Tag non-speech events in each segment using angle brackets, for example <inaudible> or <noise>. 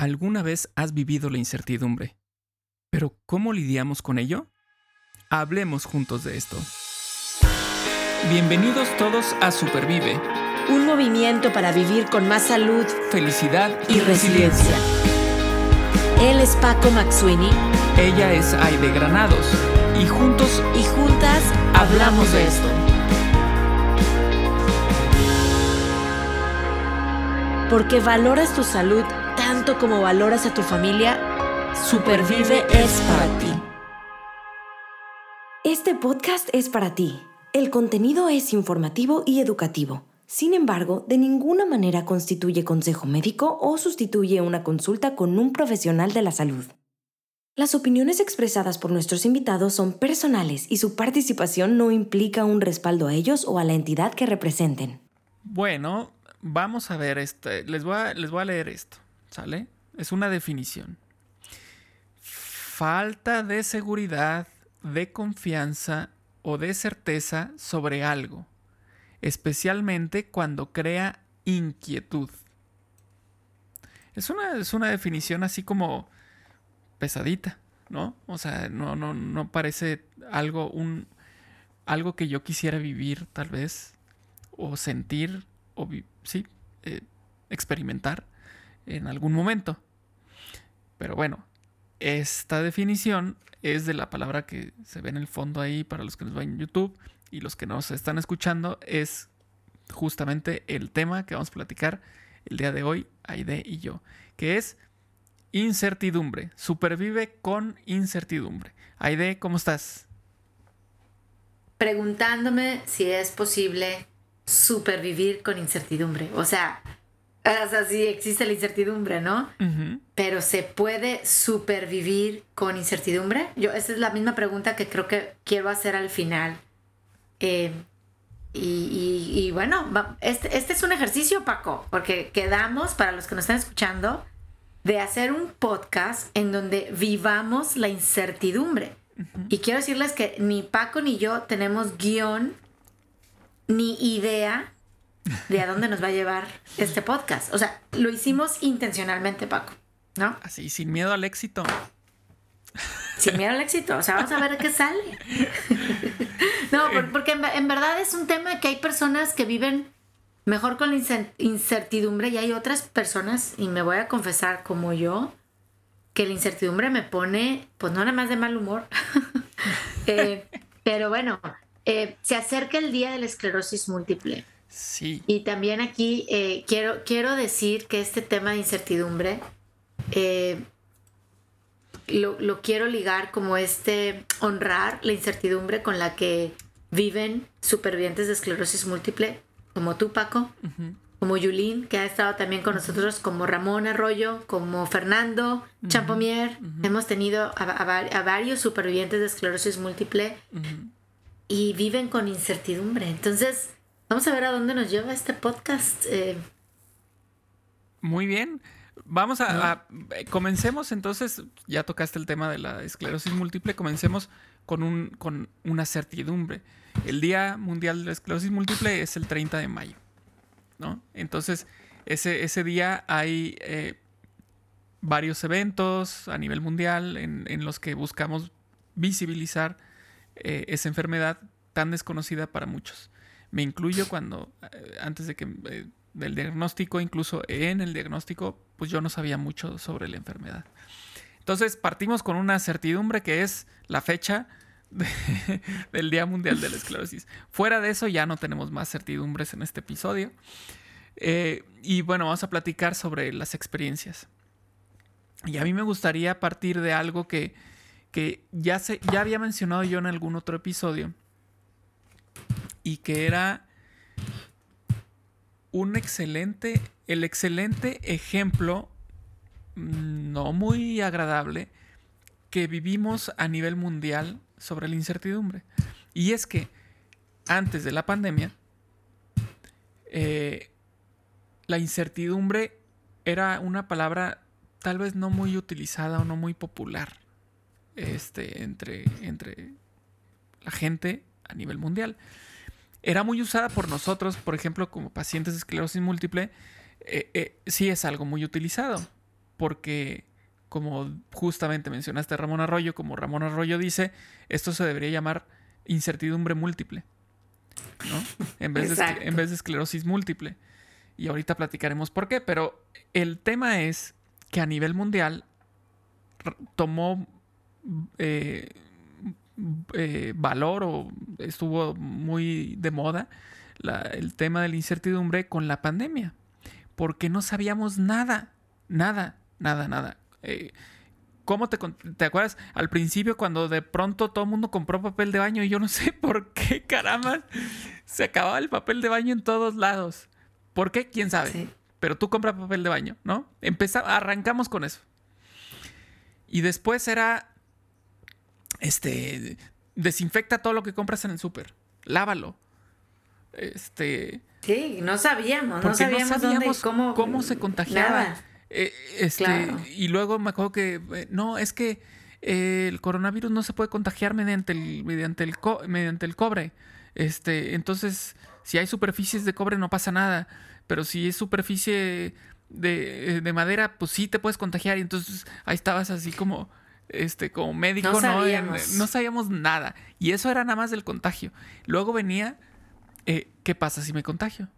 Alguna vez has vivido la incertidumbre, pero ¿cómo lidiamos con ello? Hablemos juntos de esto. Bienvenidos todos a Supervive, Un movimiento para vivir con más salud felicidad y resiliencia. Él es Paco Maxuini Ella es Aide Granados y juntos y juntas hablamos de esto. Porque valoras tu salud tanto como valoras a tu familia, Supervive es para ti. Este podcast es para ti. El contenido es informativo y educativo. Sin embargo, de ninguna manera constituye consejo médico o sustituye una consulta con un profesional de la salud. Las opiniones expresadas por nuestros invitados son personales y su participación no implica un respaldo a ellos o a la entidad que representen. Bueno, vamos a ver este. Les voy a, les voy a leer esto, ¿sale? Es una definición. Falta de seguridad, de confianza o de certeza sobre algo, especialmente cuando crea inquietud. Es una, es una definición así como pesadita, ¿no? O sea, no, no, no parece algo, un, algo que yo quisiera vivir, tal vez, o sentir, o sí, eh, experimentar en algún momento. Pero bueno, esta definición es de la palabra que se ve en el fondo ahí para los que nos ven en YouTube y los que nos están escuchando, es justamente el tema que vamos a platicar el día de hoy, Aide y yo, que es incertidumbre. Supervive con incertidumbre. Aide, ¿cómo estás? preguntándome si es posible supervivir con incertidumbre. O sea, o sea, sí existe la incertidumbre, ¿no? Pero ¿se puede supervivir con incertidumbre? Yo, esa es la misma pregunta que creo que quiero hacer al final. Eh, y, y- y bueno, este, este es un ejercicio, Paco, porque quedamos, para los que nos están escuchando, de hacer un podcast en donde vivamos la incertidumbre. Y quiero decirles que ni Paco ni yo tenemos guion ni idea de a dónde nos va a llevar este podcast. O sea, lo hicimos intencionalmente, Paco, ¿no? Así, sin miedo al éxito. Sin miedo al éxito. O sea, vamos a ver qué sale. <laughs> no, por- porque en, verdad es un tema que hay personas que viven mejor con la incertidumbre y hay otras personas, y me voy a confesar como yo, que la incertidumbre me pone, pues no nada más de mal humor. <laughs> Eh, pero bueno, eh, se acerca el día de la esclerosis múltiple. Sí. Y también aquí eh, quiero, quiero decir que este tema de incertidumbre eh, lo, lo quiero ligar como este honrar la incertidumbre con la que viven supervivientes de esclerosis múltiple, como tú, Paco, como Yulín, que ha estado también con nosotros, como Ramón Arroyo, como Fernando Champomier. Hemos tenido a, a va- a varios supervivientes de esclerosis múltiple y viven con incertidumbre. Entonces, vamos a ver a dónde nos lleva este podcast. Eh, Muy bien. Vamos a, a- eh, comencemos entonces, ya tocaste el tema de la esclerosis múltiple, comencemos con, un, con una certidumbre. El Día Mundial de la Esclerosis Múltiple es el 30 de mayo, ¿no? Entonces, ese, ese día hay eh, varios eventos a nivel mundial en, en los que buscamos visibilizar eh, esa enfermedad tan desconocida para muchos. Me incluyo cuando, eh, antes de que eh, del diagnóstico, incluso en el diagnóstico, pues yo no sabía mucho sobre la enfermedad. Entonces partimos con una certidumbre que es la fecha de- <laughs> del Día Mundial de la Esclerosis. Fuera de eso ya no tenemos más certidumbres en este episodio. Eh, y bueno, vamos a platicar sobre las experiencias. Y a mí me gustaría partir de algo que, que ya, se, ya había mencionado yo en algún otro episodio y que era un excelente, el excelente ejemplo, mm, no muy agradable, que vivimos a nivel mundial sobre la incertidumbre. Y es que antes de la pandemia, eh, la incertidumbre era una palabra tal vez no muy utilizada o no muy popular este, entre, entre la gente a nivel mundial. Era muy usada por nosotros, por ejemplo, como pacientes de esclerosis múltiple, eh, eh, sí es algo muy utilizado. porque, como justamente mencionaste Ramón Arroyo, como Ramón Arroyo dice, esto se debería llamar incertidumbre múltiple, ¿no? En vez, de, en vez de esclerosis múltiple. Y ahorita platicaremos por qué, pero el tema es que a nivel mundial tomó eh, eh, valor o estuvo muy de moda el tema de la incertidumbre con la pandemia, porque no sabíamos nada, nada, nada, nada. Eh, ¿Cómo te, te acuerdas al principio cuando de pronto todo el mundo compró papel de baño y yo no <laughs> sé por qué, caramba, se acababa el papel de baño en todos lados? ¿Por qué? ¿Quién sabe? Pero tú compras papel de baño, ¿no? Empezamos, arrancamos con eso. Y después era, este, desinfecta todo lo que compras en el súper, lávalo. Este. Sí, no sabíamos, no sabíamos, cómo, cómo se contagiaba. Eh, este, Y luego me acuerdo que, eh, no, es que eh, el coronavirus no se puede contagiar mediante el, mediante el, mediante el cobre. Este, entonces, si hay superficies de cobre no pasa nada, pero si es superficie de, de madera, pues sí te puedes contagiar. Y entonces ahí estabas así como, este, como médico, no sabíamos. no sabíamos nada. Y eso era nada más del contagio. Luego venía eh, ¿qué pasa si me contagio?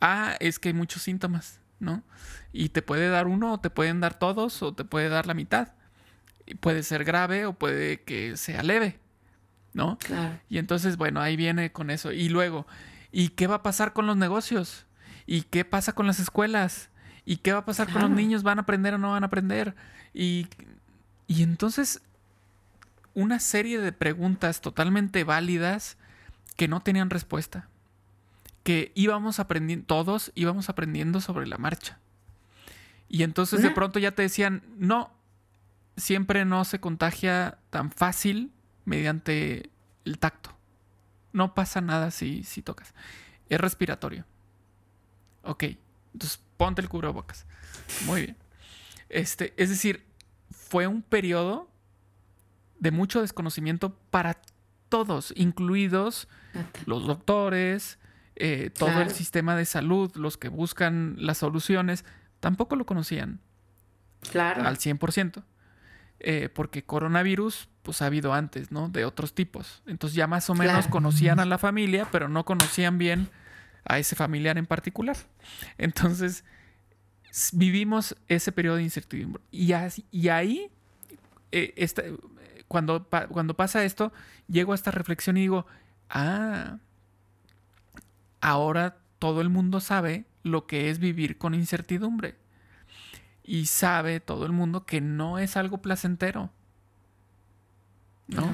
Ah, es que hay muchos síntomas, ¿no? Y te puede dar uno, o te pueden dar todos, o te puede dar la mitad. Y puede ser grave o puede que sea leve, ¿no? Claro. Y entonces, bueno, ahí viene con eso. Y luego, ¿y qué va a pasar con los negocios? ¿Y qué pasa con las escuelas? ¿Y qué va a pasar con los niños? ¿Van a aprender o no van a aprender? Y, y entonces, una serie de preguntas totalmente válidas que no tenían respuesta, que íbamos aprendiendo, todos íbamos aprendiendo sobre la marcha. Y entonces de pronto ya te decían, no, siempre no se contagia tan fácil mediante el tacto. No pasa nada si, si tocas. Es respiratorio. Ok, entonces ponte el cubrebocas. Muy bien. Este, es decir, fue un periodo de mucho desconocimiento para todos, incluidos los doctores, eh, todo el sistema de salud, los que buscan las soluciones, tampoco lo conocían. Claro. Al 100%. Eh, porque coronavirus, pues ha habido antes, ¿no? De otros tipos. Entonces ya más o menos conocían a la familia, pero no conocían bien a ese familiar en particular. Entonces, vivimos ese periodo de incertidumbre. Y, y ahí, eh, cuando, cuando pasa esto, llego a esta reflexión y digo, ah, ahora todo el mundo sabe lo que es vivir con incertidumbre. Y sabe todo el mundo que no es algo placentero. ¿No?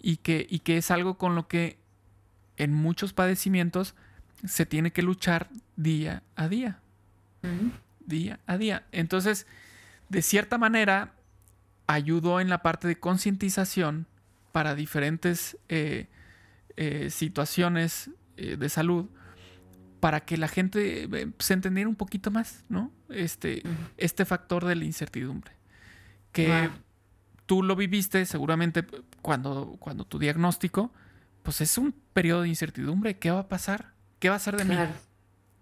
Y, que, y que es algo con lo que en muchos padecimientos se tiene que luchar día a día. Día a día. Entonces, de cierta manera, ayudó en la parte de concientización para diferentes eh, eh, situaciones eh, de salud para que la gente se entendiera un poquito más, ¿no? Este, este factor de la incertidumbre. Que tú lo viviste seguramente cuando, cuando tu diagnóstico, pues es un periodo de incertidumbre. ¿Qué va a pasar? ¿Qué va a ser de mí?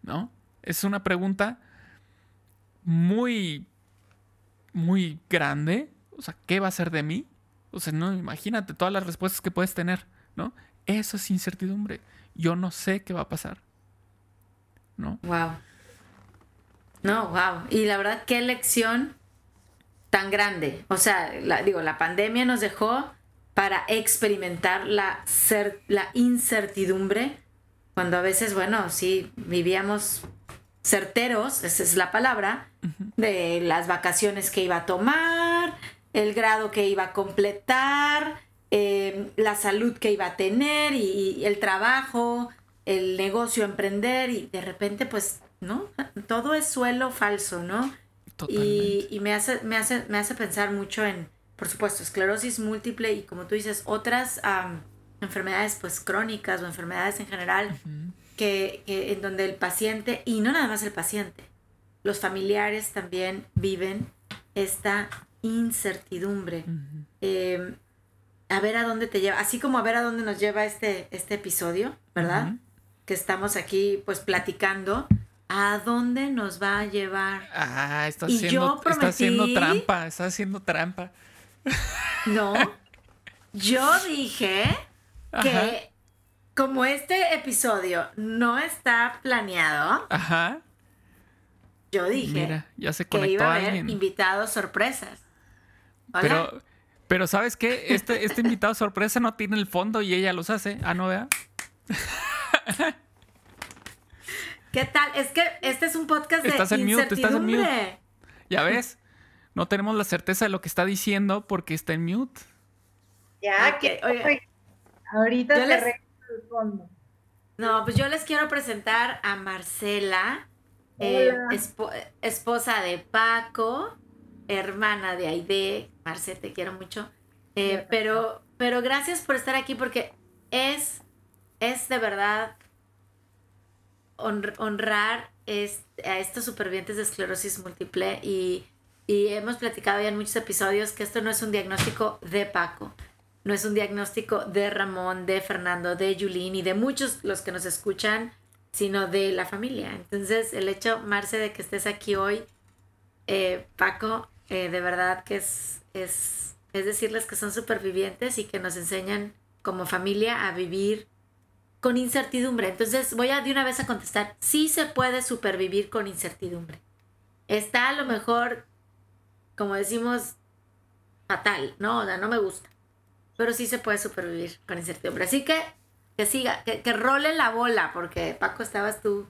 ¿No? Es una pregunta muy, muy grande, o sea, ¿qué va a ser de mí? O sea, no, imagínate todas las respuestas que puedes tener, ¿no? Eso es incertidumbre. Yo no sé qué va a pasar. ¿No? Wow. No, wow. Y la verdad, qué lección tan grande. O sea, digo, la pandemia nos dejó para experimentar la, la incertidumbre, cuando a veces, bueno, sí vivíamos certeros, esa es la palabra, de las vacaciones que iba a tomar, el grado que iba a completar, eh, la salud que iba a tener y, el trabajo, el negocio, emprender y de repente pues, ¿no? Todo es suelo falso, ¿no? Y, y, me, hace, me, hace, me hace pensar mucho en, por supuesto, esclerosis múltiple y como tú dices, otras enfermedades pues crónicas o enfermedades en general que, en donde el paciente, y no nada más el paciente, los familiares también viven esta incertidumbre. Em, a ver a dónde te lleva, así como a ver a dónde nos lleva este, este episodio, ¿verdad? Que estamos aquí pues platicando ¿A dónde nos va a llevar? Ah, está haciendo, está haciendo trampa, está haciendo trampa. No. <laughs> Yo dije que como este episodio no está planeado, Ajá. yo dije ya se que iba a haber invitados sorpresas. Pero, pero ¿sabes qué? Este, este invitado sorpresa no tiene el fondo y ella los hace. Ah, no, vea. <laughs> ¿Qué tal? Es que este es un podcast de estás en mute, estás en mute. Ya <laughs> ves, no tenemos la certeza de lo que está diciendo porque está en mute. Ya, que oye, ahorita te les... el fondo. No, pues yo les quiero presentar a Marcela, eh, esposa de Paco, hermana de Aide. Marce, te quiero mucho. Eh, pero, pero gracias por estar aquí porque es, es de verdad honrar a estos supervivientes de esclerosis múltiple y, hemos platicado ya en muchos episodios que esto no es un diagnóstico de Paco, no es un diagnóstico de Ramón, de Fernando, de Yulín y de muchos los que nos escuchan, sino de la familia. Entonces, el hecho, Marce, de que estés aquí hoy, eh, Paco, eh, de verdad que es, es, es decirles que son supervivientes y que nos enseñan como familia a vivir con incertidumbre. Entonces voy a de una vez a contestar, sí se puede supervivir con incertidumbre. Está a lo mejor, como decimos, fatal, ¿no? O sea, no me gusta. Pero sí se puede supervivir con incertidumbre. Así que que siga, que, que role la bola, porque Paco estabas tú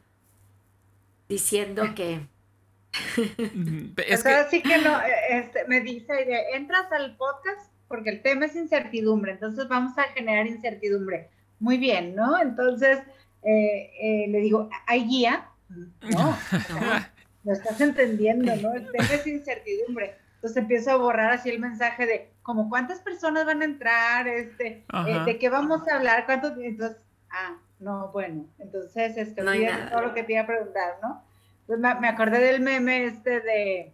diciendo que... es que... Así que no, este, me dice, entras al podcast porque el tema es incertidumbre, entonces vamos a generar incertidumbre muy bien, ¿no? Entonces eh, eh, le digo, ¿hay guía? No, <laughs> lo estás entendiendo, ¿no? El tema es incertidumbre. Entonces empiezo a borrar así el mensaje de como cuántas personas van a entrar, este, eh, de qué vamos a hablar, cuántos, entonces, ah, no, bueno, entonces, este, no todo lo que te iba a preguntar, ¿no? Entonces me, acordé del meme este de,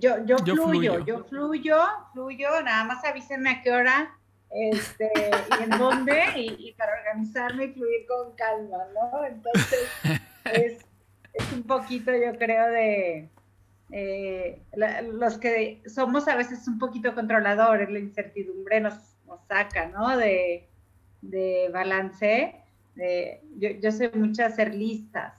yo, yo, fluyo, yo fluyo, fluyo, nada más avísenme a qué hora este, y en dónde, y, para organizarme y fluir con calma, ¿no? Entonces, <laughs> es, es un poquito, yo creo, de eh, los que somos a veces un poquito controladores, la incertidumbre nos, nos saca, ¿no? De, de balance. De, yo, yo sé mucho hacer listas,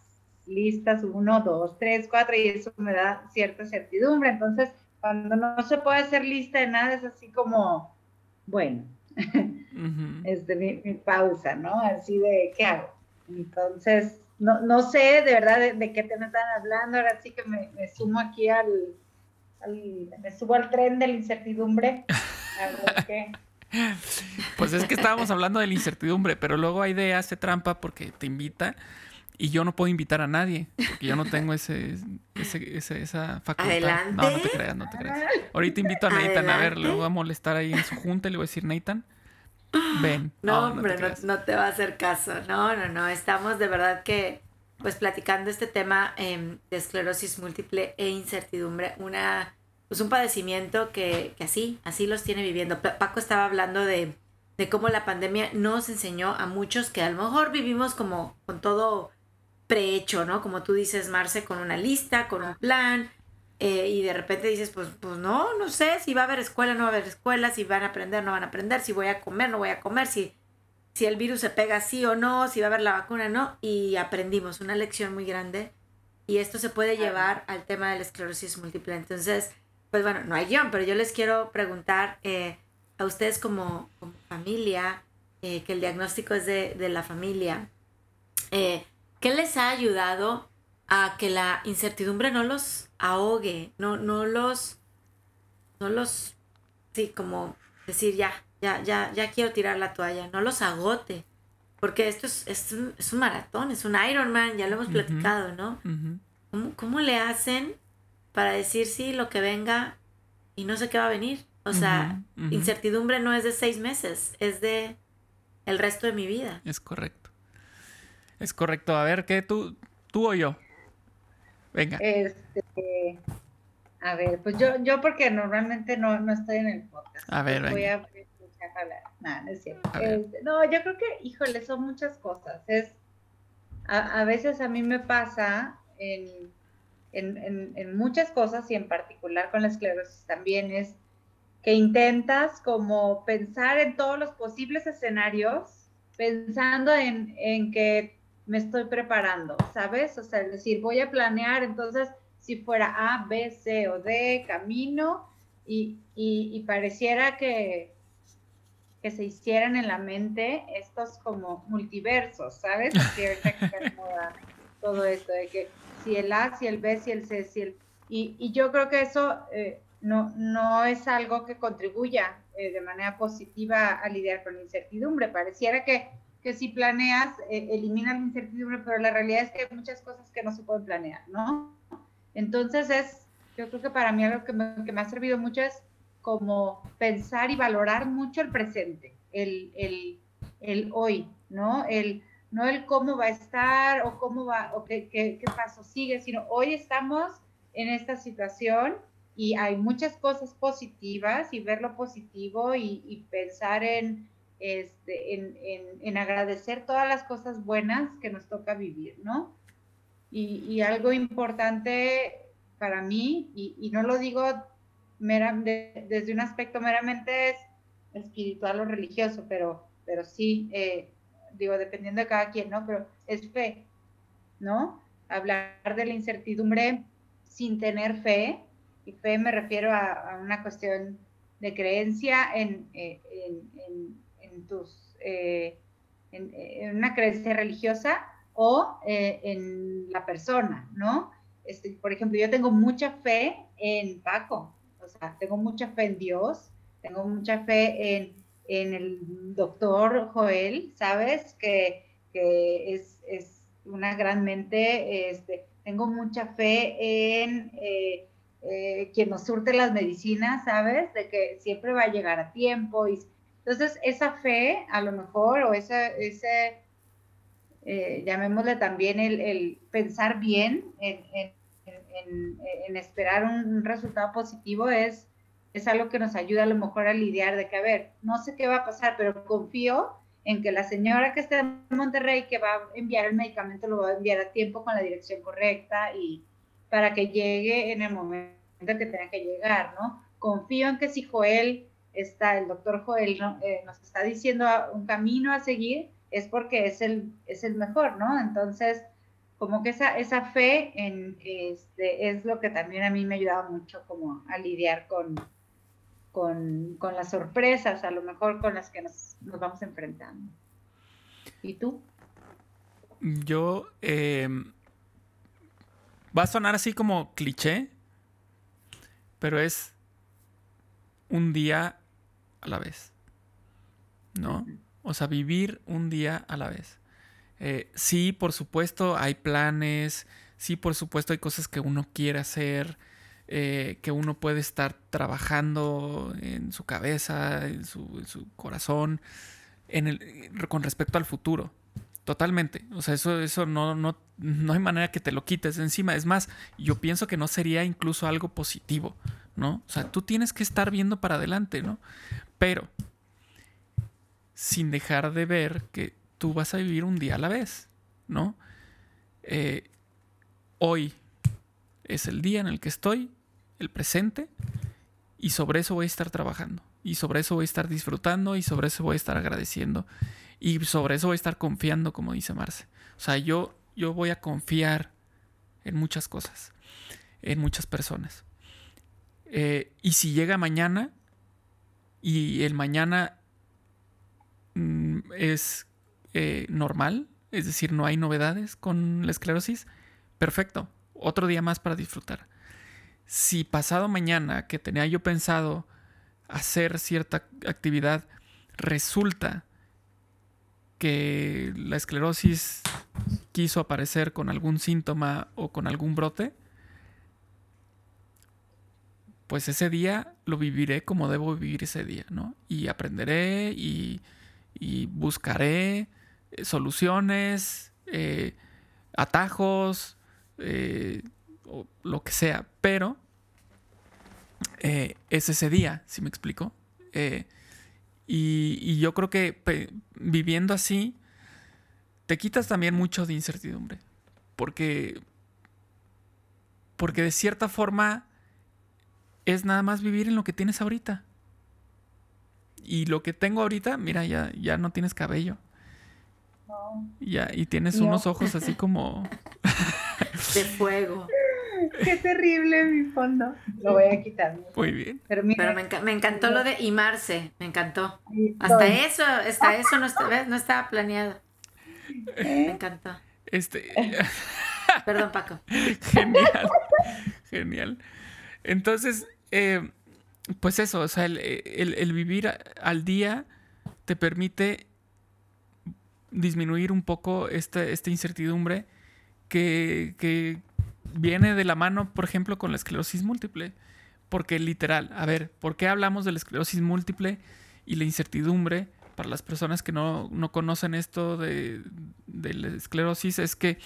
listas uno, dos, tres, cuatro, y eso me da cierta certidumbre. Entonces, cuando no se puede hacer lista de nada, es así como, bueno, <laughs> este, mi, pausa, ¿no? Así de, ¿qué hago? Entonces, no, no sé de verdad de, qué te me están hablando, ahora sí que me, sumo aquí al, me subo al tren de la incertidumbre. A ver Pues es que estábamos hablando de la incertidumbre, pero luego de hace trampa porque te invita y yo no puedo invitar a nadie, porque yo no tengo ese, ese, esa facultad. No, no te creas, no te creas. Ahorita invito a Nathan a ver, le voy a molestar ahí en su junta y le voy a decir, Nathan, ven. No, hombre, no, te va a hacer caso. No, no, no. Estamos de verdad que, pues, platicando este tema em, de esclerosis múltiple e incertidumbre, una, pues, un padecimiento que, que así, así los tiene viviendo. Paco estaba hablando de, de cómo la pandemia nos enseñó a muchos que a lo mejor vivimos como con todo prehecho, ¿no? Como tú dices, Marce, con una lista, con un plan, eh, y de repente dices, pues, pues no, no sé si va a haber escuela, no va a haber escuela, si van a aprender, no van a aprender, si voy a comer, no voy a comer, si, si el virus se pega sí o no, si va a haber la vacuna, no, y aprendimos una lección muy grande. Y esto se puede llevar al tema de la esclerosis múltiple. Entonces, pues bueno, no hay guion, pero yo les quiero preguntar eh, a ustedes como, familia, eh, que el diagnóstico es de, de la familia, eh, ¿Qué les ha ayudado a que la incertidumbre no los ahogue, no, no los, no los, sí, como decir ya, ya, ya, ya quiero tirar la toalla, no los agote? Porque esto es, es, un, es un maratón, es un Ironman, ya lo hemos platicado, ¿no? ¿Cómo, le hacen para decir sí lo que venga y no sé qué va a venir? O sea, incertidumbre no es de seis meses, es de el resto de mi vida. Es correcto. Es correcto. A ver, ¿qué tú, tú o yo? Venga. Este, a ver, pues yo, yo porque normalmente no, no estoy en el podcast. A ver, Voy a escuchar hablar. No, no es cierto. Este, no, yo creo que, híjole, son muchas cosas. Es, a, a veces a mí me pasa en, en, muchas cosas y en particular con la esclerosis también es que intentas como pensar en todos los posibles escenarios, pensando en, en que me estoy preparando, ¿sabes? O sea, es decir, voy a planear, entonces, si fuera A, B, C o D, camino, y, y, pareciera que, que se hicieran en la mente estos como multiversos, ¿sabes? Que todo esto, de que si el A, si el B, si el C, si el... Y, y yo creo que eso eh, no, no es algo que contribuya eh, de manera positiva a lidiar con la incertidumbre. Pareciera que que si planeas, eh, la incertidumbre, pero la realidad es que hay muchas cosas que no se pueden planear, ¿no? Entonces es, yo creo que para mí algo que me, que me ha servido mucho es como pensar y valorar mucho el presente, el, el, el hoy, ¿no? El, no el cómo va a estar o cómo va, o qué, qué, qué paso sigue, sino hoy estamos en esta situación y hay muchas cosas positivas y ver lo positivo y, y pensar en, este, en, agradecer todas las cosas buenas que nos toca vivir, ¿no? Y, algo importante para mí, y, no lo digo desde un aspecto meramente espiritual o religioso, pero, pero sí, eh, digo, dependiendo de cada quien, ¿no? Pero es fe, ¿no? Hablar de la incertidumbre sin tener fe, y fe me refiero a, una cuestión de creencia en, eh, en tus, eh, en, una creencia religiosa o eh, en la persona, ¿no? Este, por ejemplo, yo tengo mucha fe en Paco, o sea, tengo mucha fe en Dios, tengo mucha fe en, en el doctor Joel, ¿sabes? Que, que es, es, una gran mente, este, tengo mucha fe en eh, quien nos surte las medicinas, ¿sabes? De que siempre va a llegar a tiempo y entonces, esa fe, a lo mejor, o ese, ese eh, llamémosle también el, pensar bien en, esperar un resultado positivo, es, es algo que nos ayuda a lo mejor a lidiar de que, a ver, no sé qué va a pasar, pero confío en que la señora que está en Monterrey, que va a enviar el medicamento, lo va a enviar a tiempo con la dirección correcta y para que llegue en el momento que tenga que llegar, ¿no? Confío en que si Joel está el doctor Joel eh, nos está diciendo un camino a seguir, es porque es el, es el mejor, ¿no? Entonces, como que esa, esa fe en, este, es lo que también a mí me ha ayudado mucho como a lidiar con, con, las sorpresas, a lo mejor con las que nos, vamos enfrentando. ¿Y tú? Yo, em, va a sonar así como cliché, pero es un día a la vez. ¿No? O sea, vivir un día a la vez. Eh, sí, por supuesto, hay planes. Sí, por supuesto, hay cosas que uno quiere hacer. Eh, que uno puede estar trabajando en su cabeza, en su, corazón, en el, con respecto al futuro. Totalmente. O sea, eso, eso no, no, no hay manera que te lo quites encima. Es más, yo pienso que no sería incluso algo positivo, ¿no? O sea, tú tienes que estar viendo para adelante, ¿no? Pero, sin dejar de ver que tú vas a vivir un día a la vez, ¿no? Eh, hoy es el día en el que estoy, el presente, y sobre eso voy a estar trabajando, y sobre eso voy a estar disfrutando, y sobre eso voy a estar agradeciendo, y sobre eso voy a estar confiando, como dice Marce. O sea, yo, yo voy a confiar en muchas cosas, en muchas personas. Eh, y si llega mañana, y el mañana mm, es eh, normal, es decir, no hay novedades con la esclerosis, perfecto, otro día más para disfrutar. Si pasado mañana que tenía yo pensado hacer cierta actividad, resulta que la esclerosis quiso aparecer con algún síntoma o con algún brote, pues ese día lo viviré como debo vivir ese día, ¿no? Y aprenderé y, buscaré eh, soluciones, eh, atajos, eh, o lo que sea, pero es ese día, si me explico. Y, yo creo que viviendo así, te quitas también mucho de incertidumbre, porque Porque de cierta forma es nada más vivir en lo que tienes ahorita. Y lo que tengo ahorita, mira, ya, ya no tienes cabello. Ya, y tienes unos ojos así como... <laughs> de fuego. <laughs> Qué terrible mi fondo. Lo voy a quitar. Muy bien. Pero, me, encantó lo de imarse, me encantó. Hasta eso, hasta eso no, no estaba planeado. Me encantó. Este. Perdón, Paco. <laughs> Genial. Genial. Entonces, eh, pues eso, o sea, el, vivir al día te permite disminuir un poco esta, esta incertidumbre que, que, viene de la mano, por ejemplo, con la esclerosis múltiple. Porque literal, a ver, ¿por qué hablamos de la esclerosis múltiple y la incertidumbre? Para las personas que no, conocen esto de, la esclerosis, es que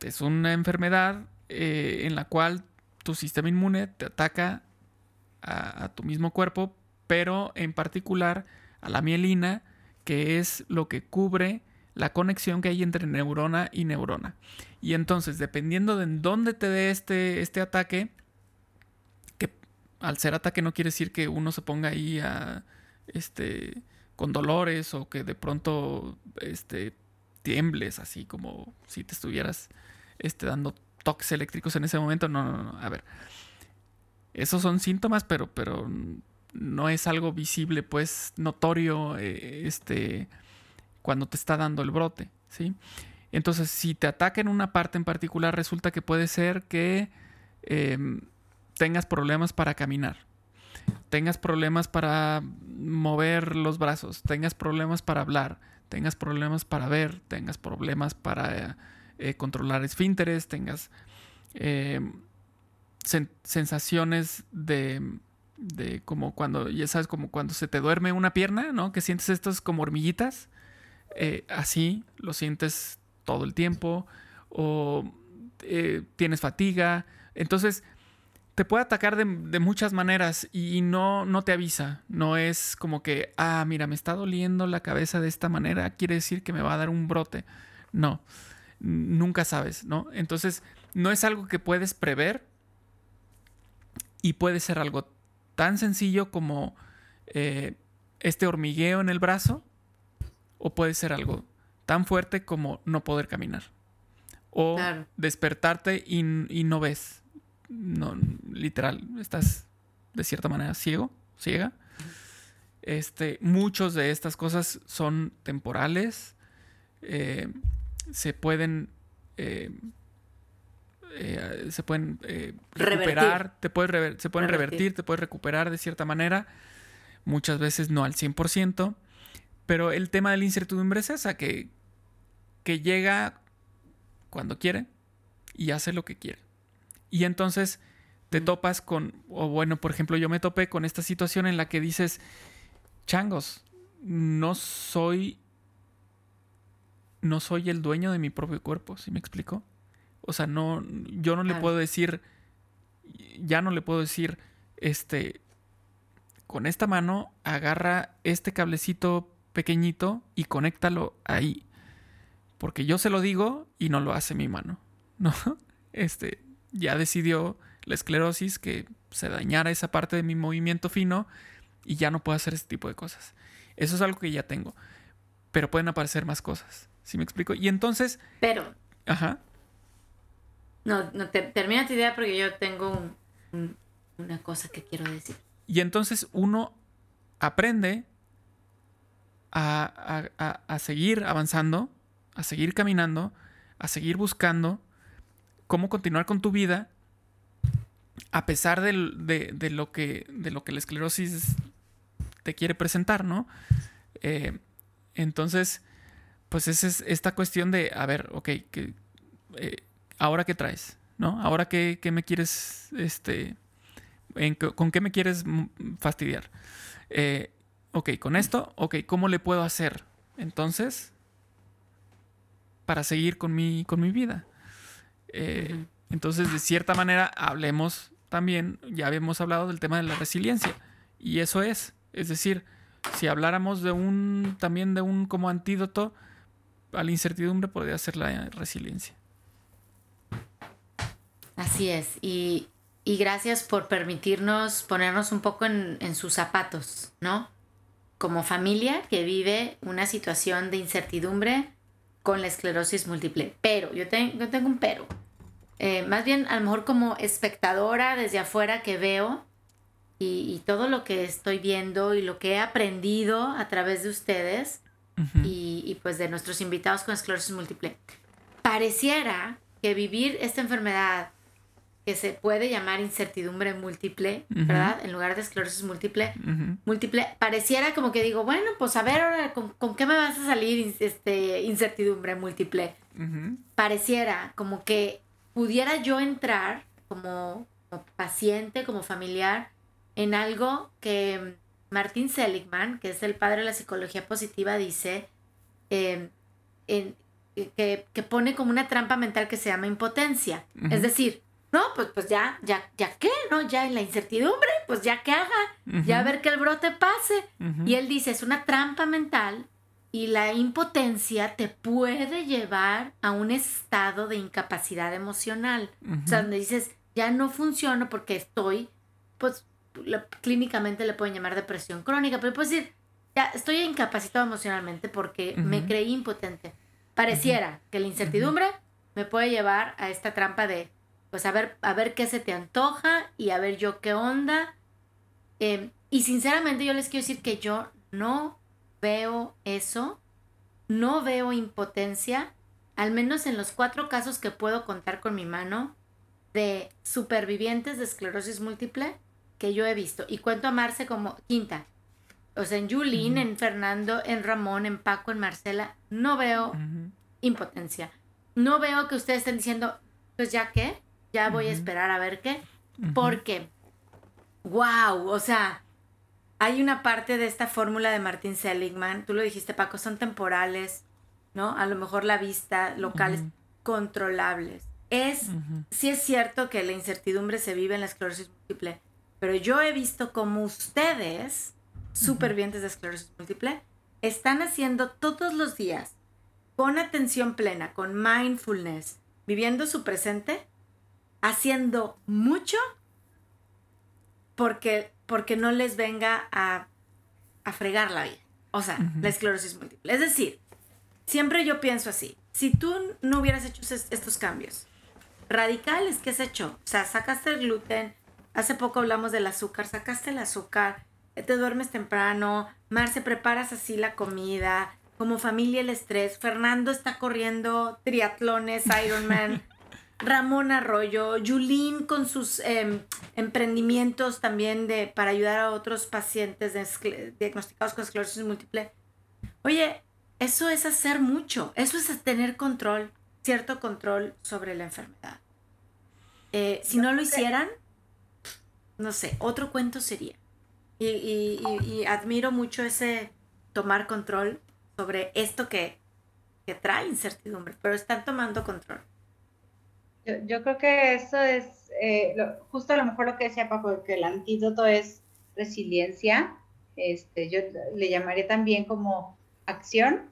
es una enfermedad eh, en la cual tu sistema inmune te ataca a, tu mismo cuerpo, pero en particular a la mielina, que es lo que cubre la conexión que hay entre neurona y neurona. Y entonces, dependiendo de dónde te dé este, este ataque, que al ser ataque no quiere decir que uno se ponga ahí a, este, con dolores o que de pronto este, tiembles así como si te estuvieras este, dando toques eléctricos en ese momento. No, no, no. A ver. Esos son síntomas, pero, pero no es algo visible, pues notorio, eh, este, cuando te está dando el brote, ¿sí? Entonces, si te ataca en una parte en particular, resulta que puede ser que em, tengas problemas para caminar, tengas problemas para mover los brazos, tengas problemas para hablar, tengas problemas para ver, tengas problemas para controlar esfínteres, tengas em, sensaciones de, de, como cuando, ya sabes, como cuando se te duerme una pierna, ¿no? Que sientes estos como hormiguitas. Eh, así lo sientes todo el tiempo o eh, tienes fatiga. Entonces, te puede atacar de, muchas maneras y no, no te avisa. No es como que, ah, mira, me está doliendo la cabeza de esta manera, quiere decir que me va a dar un brote. No, nunca sabes, ¿no? Entonces, no es algo que puedes prever y puede ser algo tan sencillo como eh, este hormigueo en el brazo o puede ser algo tan fuerte como no poder caminar. O despertarte y, no ves. No, literal, estás de cierta manera ciego, ciega. Este, muchos de estas cosas son temporales. Eh, se pueden. Eh, eh, se pueden recuperar, te puedes se pueden revertir. te puedes recuperar de cierta manera. Muchas veces no al 100%. Pero el tema de la incertidumbre es esa, que, que llega cuando quiere y hace lo que quiere. Y entonces te topas con, o bueno, por ejemplo, yo me topé con esta situación en la que dices, changos, no soy, no soy el dueño de mi propio cuerpo, ¿sí me explico? O sea, no, yo no le puedo decir, ya no le puedo decir, este, con esta mano agarra este cablecito pequeñito y conéctalo ahí. Porque yo se lo digo y no lo hace mi mano. <laughs> ¿No? Este ya decidió la esclerosis que se dañara esa parte de mi movimiento fino y ya no puedo hacer ese tipo de cosas. Eso es algo que ya tengo. Pero pueden aparecer más cosas. ¿Sí me explico? Y entonces. Pero. Ajá. No, no termina tu idea porque yo tengo una cosa que quiero decir. Y entonces uno aprende a, seguir avanzando, a seguir caminando, a seguir buscando cómo continuar con tu vida a pesar de, lo, que, de lo que la esclerosis te quiere presentar, ¿no? Eh, entonces, pues esa es esta cuestión de, a ver, ok, que, eh, ¿ahora qué traes? ¿No? ¿Ahora qué, me quieres, este, con qué me quieres fastidiar? Eh, ok, con esto, ok, ¿cómo le puedo hacer? Entonces, para seguir con mi, con mi vida. Eh, entonces, de cierta manera, hablemos también, ya habíamos hablado del tema de la resiliencia. Y eso es, es decir, si habláramos de un, también de un como antídoto a la incertidumbre, podría ser la resiliencia. Así es. Y, gracias por permitirnos ponernos un poco en, en, sus zapatos, ¿no? Como familia que vive una situación de incertidumbre con la esclerosis múltiple. Pero, yo, yo tengo un pero. Eh, más bien, a lo mejor como espectadora desde afuera que veo y, todo lo que estoy viendo y lo que he aprendido a través de ustedes y, y pues de nuestros invitados con esclerosis múltiple. Pareciera que vivir esta enfermedad que se puede llamar incertidumbre múltiple, ¿verdad? En lugar de esclerosis múltiple, múltiple, pareciera como que digo, bueno, pues a ver ahora, ¿con, qué me vas a salir este, incertidumbre múltiple? Pareciera como que pudiera yo entrar como, paciente, como familiar, en algo que Martin Seligman, que es el padre de la psicología positiva, dice, em, que, que, pone como una trampa mental que se llama impotencia. Es decir, no, pues, pues ya, ya, ya qué, ¿no? Ya en la incertidumbre, pues ya que haga, ya ver que el brote pase. Y él dice, es una trampa mental y la impotencia te puede llevar a un estado de incapacidad emocional. O sea, donde dices, ya no funciono porque estoy, pues clínicamente le pueden llamar depresión crónica, pero puedes decir, ya estoy incapacitado emocionalmente porque me creí impotente. Pareciera que la incertidumbre me puede llevar a esta trampa de pues a ver, a ver qué se te antoja y a ver yo qué onda. Em, y sinceramente yo les quiero decir que yo no veo eso, no veo impotencia, al menos en los cuatro casos que puedo contar con mi mano de supervivientes de esclerosis múltiple que yo he visto. Y cuento a Marce como quinta. O sea, en Julín, en Fernando, en Ramón, en Paco, en Marcela, no veo impotencia. No veo que ustedes estén diciendo, pues ya qué, ya voy a esperar a ver qué. Porque, wow, o sea, hay una parte de esta fórmula de Martin Seligman, tú lo dijiste Paco, son temporales, ¿no? A lo mejor la vista, locales, controlables. Es, sí es cierto que la incertidumbre se vive en la esclerosis múltiple, pero yo he visto como ustedes, supervivientes de esclerosis múltiple, están haciendo todos los días, con atención plena, con mindfulness, viviendo su presente, haciendo mucho porque, porque no les venga a, fregar la vida. O sea, la esclerosis múltiple. Es decir, siempre yo pienso así. Si tú no hubieras hecho estos cambios radicales que has hecho, o sea, sacaste el gluten, hace poco hablamos del azúcar, sacaste el azúcar, te duermes temprano, Marce, preparas así la comida, como familia el estrés, Fernando está corriendo triatlones, Ironman, <laughs> Ramón Arroyo, Yulín con sus em, emprendimientos también de, para ayudar a otros pacientes diagnosticados con esclerosis múltiple. Oye, eso es hacer mucho, eso es tener control, cierto control sobre la enfermedad. Eh, si no lo hicieran, no sé, otro cuento sería. Y, admiro mucho ese tomar control sobre esto que, que trae incertidumbre, pero están tomando control. Yo, creo que eso es eh, justo a lo mejor lo que decía Paco, que el antídoto es resiliencia. Este, yo le llamaría también como acción.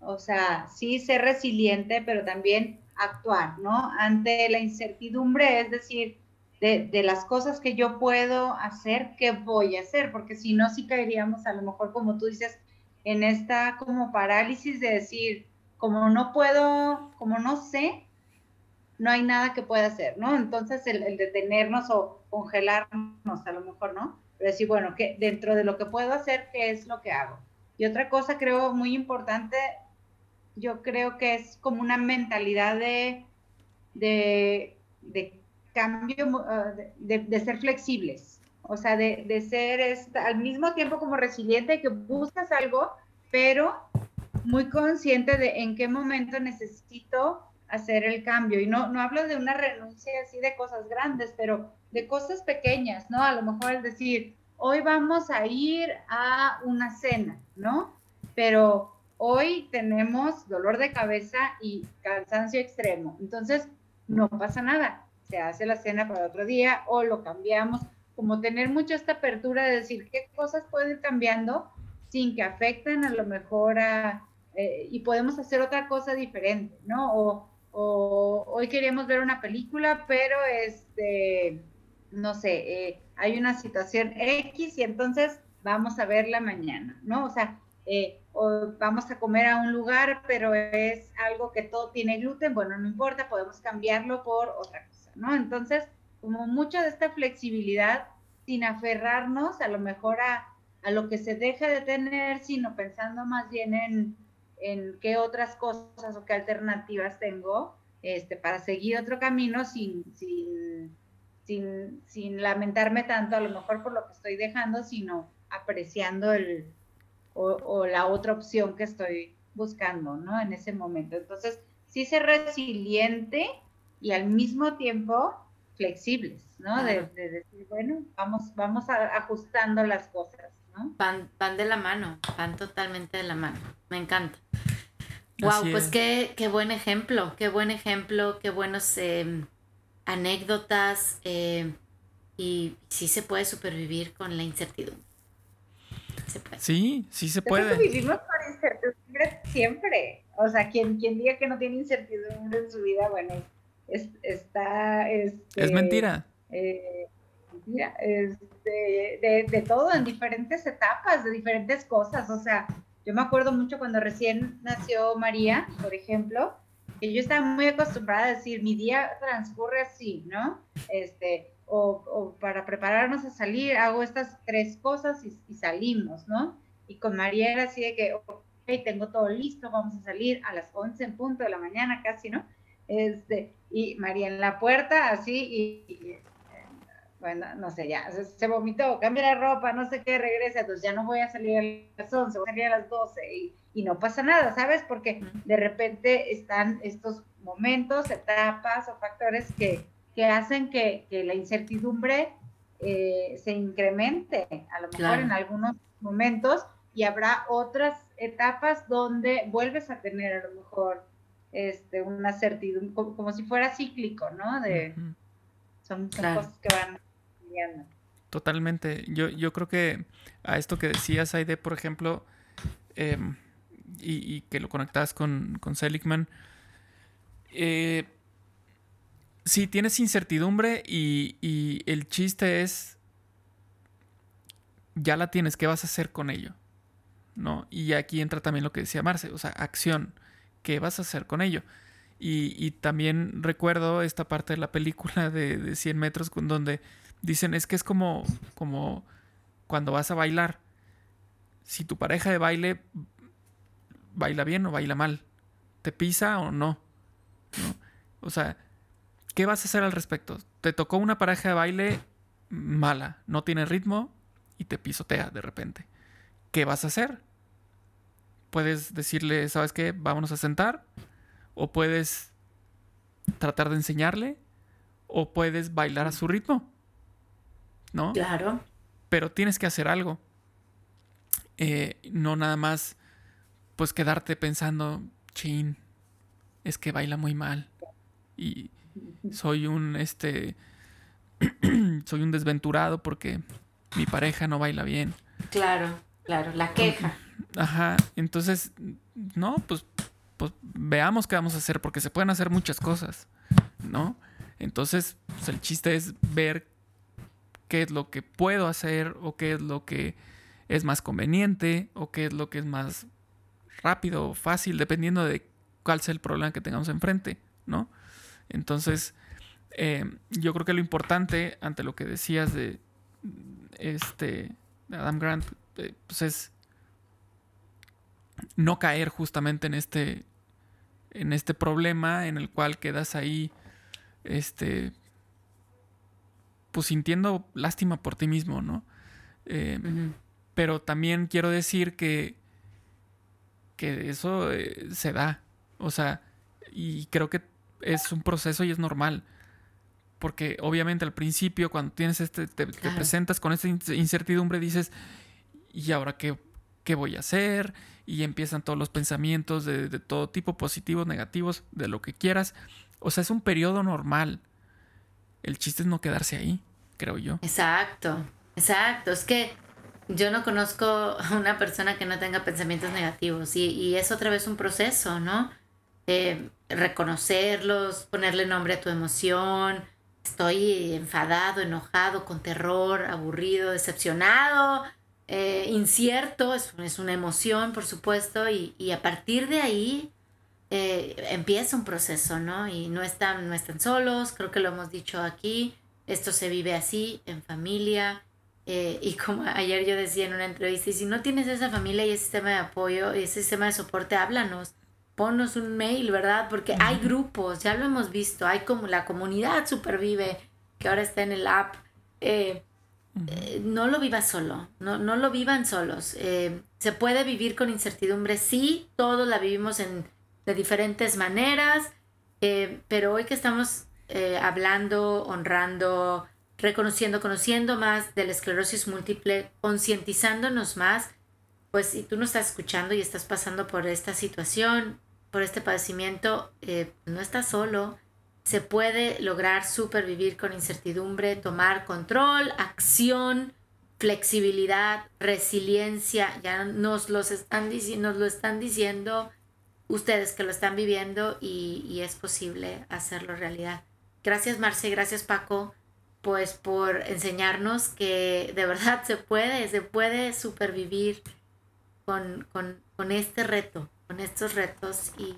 O sea, sí ser resiliente, pero también actuar, ¿no? Ante la incertidumbre, es decir, de, las cosas que yo puedo hacer, ¿qué voy a hacer? Porque si no, sí caeríamos a lo mejor, como tú dices, en esta como parálisis de decir, como no puedo, como no sé, no hay nada que pueda hacer, ¿no? Entonces el, detenernos o congelarnos a lo mejor, ¿no? Pero decir, bueno, que dentro de lo que puedo hacer, ¿qué es lo que hago? Y otra cosa creo muy importante, yo creo que es como una mentalidad de, de, cambio, ah, de, ser flexibles, o sea, de, ser al mismo tiempo como resiliente, que buscas algo, pero muy consciente de en qué momento necesito hacer el cambio. Y no, no hablo de una renuncia así de cosas grandes, pero de cosas pequeñas, ¿no? A lo mejor es decir, hoy vamos a ir a una cena, ¿no? Pero hoy tenemos dolor de cabeza y cansancio extremo. Entonces, no pasa nada. Se hace la cena para otro día o lo cambiamos. Como tener mucho esta apertura de decir qué cosas pueden ir cambiando sin que afecten a lo mejor a... Eh, y podemos hacer otra cosa diferente, ¿no? O o hoy queríamos ver una película, pero este, no sé, eh, hay una situación X y entonces vamos a verla mañana, ¿no? O sea, eh, o vamos a comer a un lugar, pero es algo que todo tiene gluten, bueno, no importa, podemos cambiarlo por otra cosa, ¿no? Entonces, como mucha de esta flexibilidad, sin aferrarnos a lo mejor a, a lo que se deja de tener, sino pensando más bien en, en qué otras cosas o qué alternativas tengo este, para seguir otro camino sin, sin, sin, sin lamentarme tanto a lo mejor por lo que estoy dejando, sino apreciando el, o, la otra opción que estoy buscando, ¿no? En ese momento. Entonces, sí ser resiliente y al mismo tiempo flexibles, ¿no? De, decir, bueno, vamos, vamos ajustando las cosas, ¿no? Van, van de la mano, van totalmente de la mano. Me encanta. Wow, pues qué, qué, buen ejemplo, qué buen ejemplo, qué buenos em, anécdotas eh, y sí se puede supervivir con la incertidumbre. Sí, sí se puede. vivimos con incertidumbre siempre. O sea, quien, quien diga que no tiene incertidumbre en su vida, bueno, es, está... Este, es mentira. Eh, mentira. Este, de, de todo, en diferentes etapas, de diferentes cosas. O sea, yo me acuerdo mucho cuando recién nació María, por ejemplo, que yo estaba muy acostumbrada a decir, mi día transcurre así, ¿no? Este, o, para prepararnos a salir, hago estas tres cosas y, salimos, ¿no? Y con María era así de que, ok, tengo todo listo, vamos a salir a las 11 en punto de la mañana casi, ¿no? Este, y María en la puerta, así, y, bueno, no sé, ya, se, vomitó, cambia la ropa, no sé qué, regresa, entonces ya no voy a salir a las 11, voy a salir a las 12, y, y no pasa nada, ¿sabes? Porque de repente están estos momentos, etapas o factores que que hacen que, la incertidumbre eh, se incremente, a lo mejor en algunos momentos, y habrá otras etapas donde vuelves a tener a lo mejor este, una certidumbre, como, si fuera cíclico, ¿no? De, Son, cosas que van cambiando. Totalmente. Yo, yo creo que a esto que decías, Aide, por ejemplo, em, y, que lo conectabas con, con Seligman, eh, Sí, tienes incertidumbre y, el chiste es, ya la tienes, ¿qué vas a hacer con ello? ¿No? Y aquí entra también lo que decía Marce, o sea, acción, ¿qué vas a hacer con ello? Y, también recuerdo esta parte de la película de, de 100 metros donde dicen, es que es como, como cuando vas a bailar. Si tu pareja de baile baila bien o baila mal, te pisa o no. ¿no? O sea, ¿Qué vas a hacer al respecto? Te tocó una pareja de baile mala, no tiene ritmo y te pisotea de repente. ¿Qué vas a hacer? Puedes decirle, ¿sabes qué? Vámonos a sentar. O puedes tratar de enseñarle. O puedes bailar a su ritmo. ¿No? Claro. Pero tienes que hacer algo. Eh, no nada más, pues quedarte pensando, chin, es que baila muy mal. Y, soy un este <clears throat> soy un desventurado porque mi pareja no baila bien. Claro, claro, la queja. Ajá, entonces no, pues pues veamos qué vamos a hacer porque se pueden hacer muchas cosas, ¿no? Entonces, pues, el chiste es ver qué es lo que puedo hacer o qué es lo que es más conveniente o qué es lo que es más rápido o fácil, dependiendo de cuál sea el problema que tengamos enfrente, ¿no? Entonces, eh, yo creo que lo importante ante lo que decías de este Adam Grant, eh, pues es no caer justamente en este en este problema en el cual quedas ahí este pues sintiendo lástima por ti mismo, ¿no? Eh, pero también quiero decir que que eso se da, o sea, y creo que es un proceso y es normal. Porque obviamente al principio, cuando tienes este, te, presentas con esta incertidumbre, dices, ¿y ahora qué, qué, voy a hacer? Y empiezan todos los pensamientos de, todo tipo, positivos, negativos, de lo que quieras. O sea, es un periodo normal. El chiste es no quedarse ahí, creo yo. Exacto, exacto. Es que yo no conozco a una persona que no tenga pensamientos negativos y, y es otra vez un proceso, ¿no? Eh, reconocerlos, ponerle nombre a tu emoción. Estoy enfadado, enojado, con terror, aburrido, decepcionado, eh, incierto, es, es, una emoción, por supuesto, y, y a partir de ahí eh, empieza un proceso, ¿no? Y no están, no están solos, creo que lo hemos dicho aquí, esto se vive así, en familia, eh, y como <laughs> ayer yo decía en una entrevista, y si no tienes esa familia y ese sistema de apoyo y ese sistema de soporte, háblanos, ponnos un mail, ¿verdad? Porque hay grupos, ya lo hemos visto, hay como la comunidad supervive, que ahora está en el app. Eh, eh, no lo vivas solo, no, no lo vivan solos. se puede vivir con incertidumbre, sí, todos la vivimos en, de diferentes maneras, pero hoy que estamos hablando, honrando, reconociendo, conociendo más de la esclerosis múltiple, concientizándonos más, pues si tú no estás escuchando y estás pasando por esta situación, por este padecimiento, eh, no estás solo. Se puede lograr supervivir con incertidumbre, tomar control, acción, flexibilidad, resiliencia. Ya nos, los están, nos lo están diciendo ustedes que lo están viviendo y, y es posible hacerlo realidad. Gracias Marce, gracias Paco pues por enseñarnos que de verdad se puede, se puede supervivir con, este reto, con estos retos y,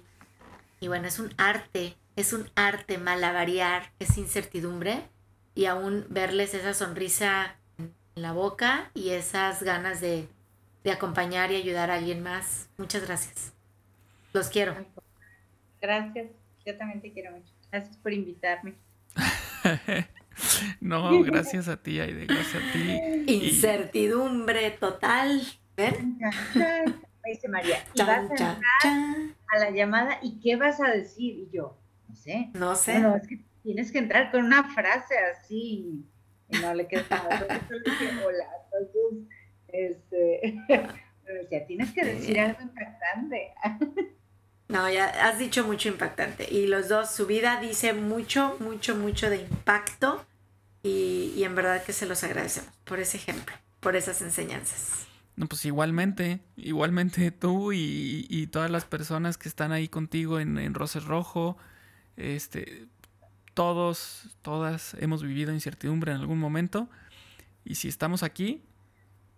y, bueno, es un arte, es un arte malavariar esa incertidumbre y aún verles esa sonrisa en la boca y esas ganas de, de acompañar y ayudar a alguien más. Muchas gracias. Los quiero. Gracias, yo también te quiero mucho. Gracias por invitarme. <laughs> No, gracias a ti, Aide, gracias a ti. Incertidumbre total. ¿Ver? dice María, y vas a entrar a la llamada y ¿qué vas a decir? Y yo, no sé. No sé. No, es que tienes que entrar con una frase así y no le queda nada. Hola, entonces, este, <laughs> me decía, tienes que decir algo impactante. No, ya has dicho mucho impactante. Y los dos, su vida dice mucho, mucho, mucho de impacto. Y, en verdad que se los agradecemos por ese ejemplo, por esas enseñanzas. No, pues igualmente, igualmente tú y, todas las personas que están ahí contigo en, en Roses Rojo, este, todos, todas hemos vivido incertidumbre en algún momento. Y si estamos aquí,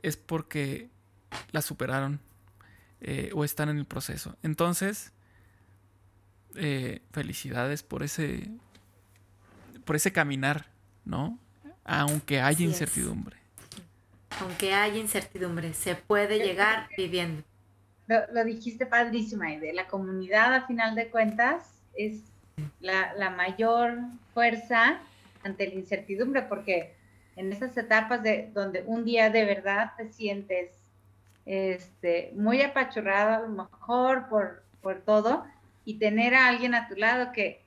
es porque la superaron eh, o están en el proceso. Entonces, eh, felicidades por ese, por ese caminar, ¿no? Aunque haya incertidumbre. Aunque haya incertidumbre, se puede llegar viviendo. Lo, dijiste padrísima, de la comunidad a final de cuentas es la, la mayor fuerza ante la incertidumbre, porque en esas etapas de donde un día de verdad te sientes este, muy apachurrado, a lo mejor por, por todo, y tener a alguien a tu lado que,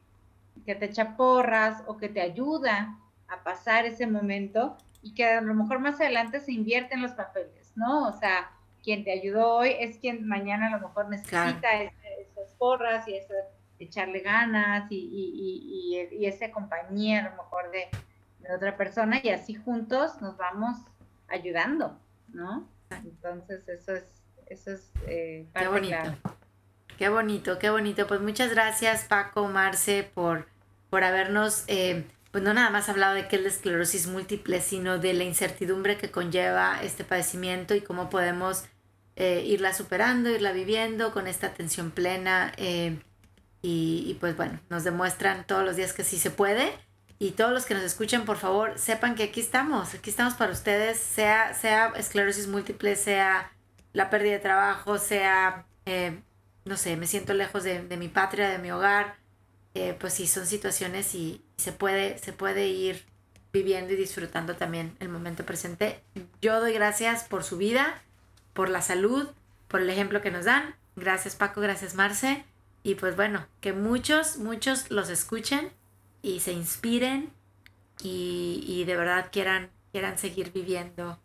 que te echa porras o que te ayuda a pasar ese momento y que a lo mejor más adelante se invierte en los papeles, ¿no? O sea, quien te ayudó hoy es quien mañana a lo mejor necesita esas porras y ese, echarle ganas y, y, y, y, esa compañía a lo mejor de, de, otra persona y así juntos nos vamos ayudando, ¿no? Entonces eso es, eso es eh, Qué bonito. Qué bonito, qué bonito. Pues muchas gracias Paco, Marce, por, por habernos, eh, pues no nada más hablado de qué es la esclerosis múltiple, sino de la incertidumbre que conlleva este padecimiento y cómo podemos eh, irla superando, irla viviendo con esta atención plena. Eh, y, y, pues bueno, nos demuestran todos los días que sí se puede. Y todos los que nos escuchen, por favor, sepan que aquí estamos, aquí estamos para ustedes, sea, sea esclerosis múltiple, sea la pérdida de trabajo, sea no sé, me siento lejos de, mi patria, de mi hogar, eh, pues sí, son situaciones y se puede, se puede ir viviendo y disfrutando también el momento presente. Yo doy gracias por su vida, por la salud, por el ejemplo que nos dan. Gracias Paco, gracias Marce. Y pues bueno, que muchos, muchos los escuchen y se inspiren y, y de verdad quieran, quieran seguir viviendo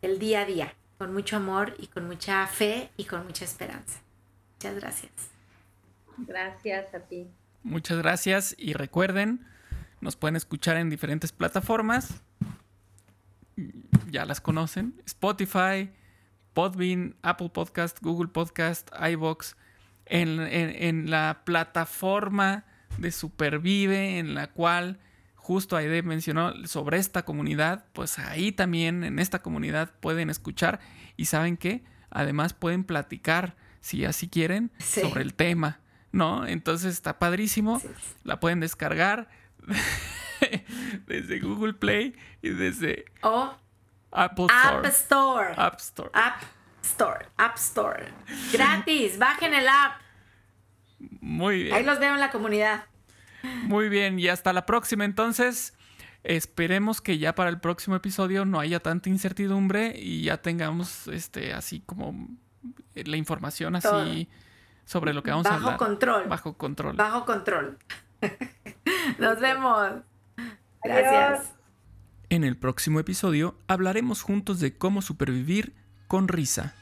el día a día con mucho amor y con mucha fe y con mucha esperanza. Muchas gracias. Gracias a ti. Muchas gracias y recuerden, nos pueden escuchar en diferentes plataformas. Ya las conocen. Spotify, Podbean, Apple Podcast, Google Podcast, iBox, en, la plataforma de Supervive, en la cual justo Aide mencionó sobre esta comunidad, pues ahí también en esta comunidad pueden escuchar y saben que además pueden platicar, si así quieren, sobre el tema, ¿no? Entonces está padrísimo, la pueden descargar <laughs> desde Google Play y desde Apple Store. App Store. App Store. App Store. App Store. Gratis, <laughs> bajen el app. Muy bien. Ahí los veo en la comunidad. Muy bien, y hasta la próxima entonces. Esperemos que ya para el próximo episodio no haya tanta incertidumbre y ya tengamos este así como la información así sobre lo que vamos a hablar. Bajo control. Bajo control. Bajo control. <laughs> Nos vemos. Gracias. En el próximo episodio hablaremos juntos de cómo supervivir con risa.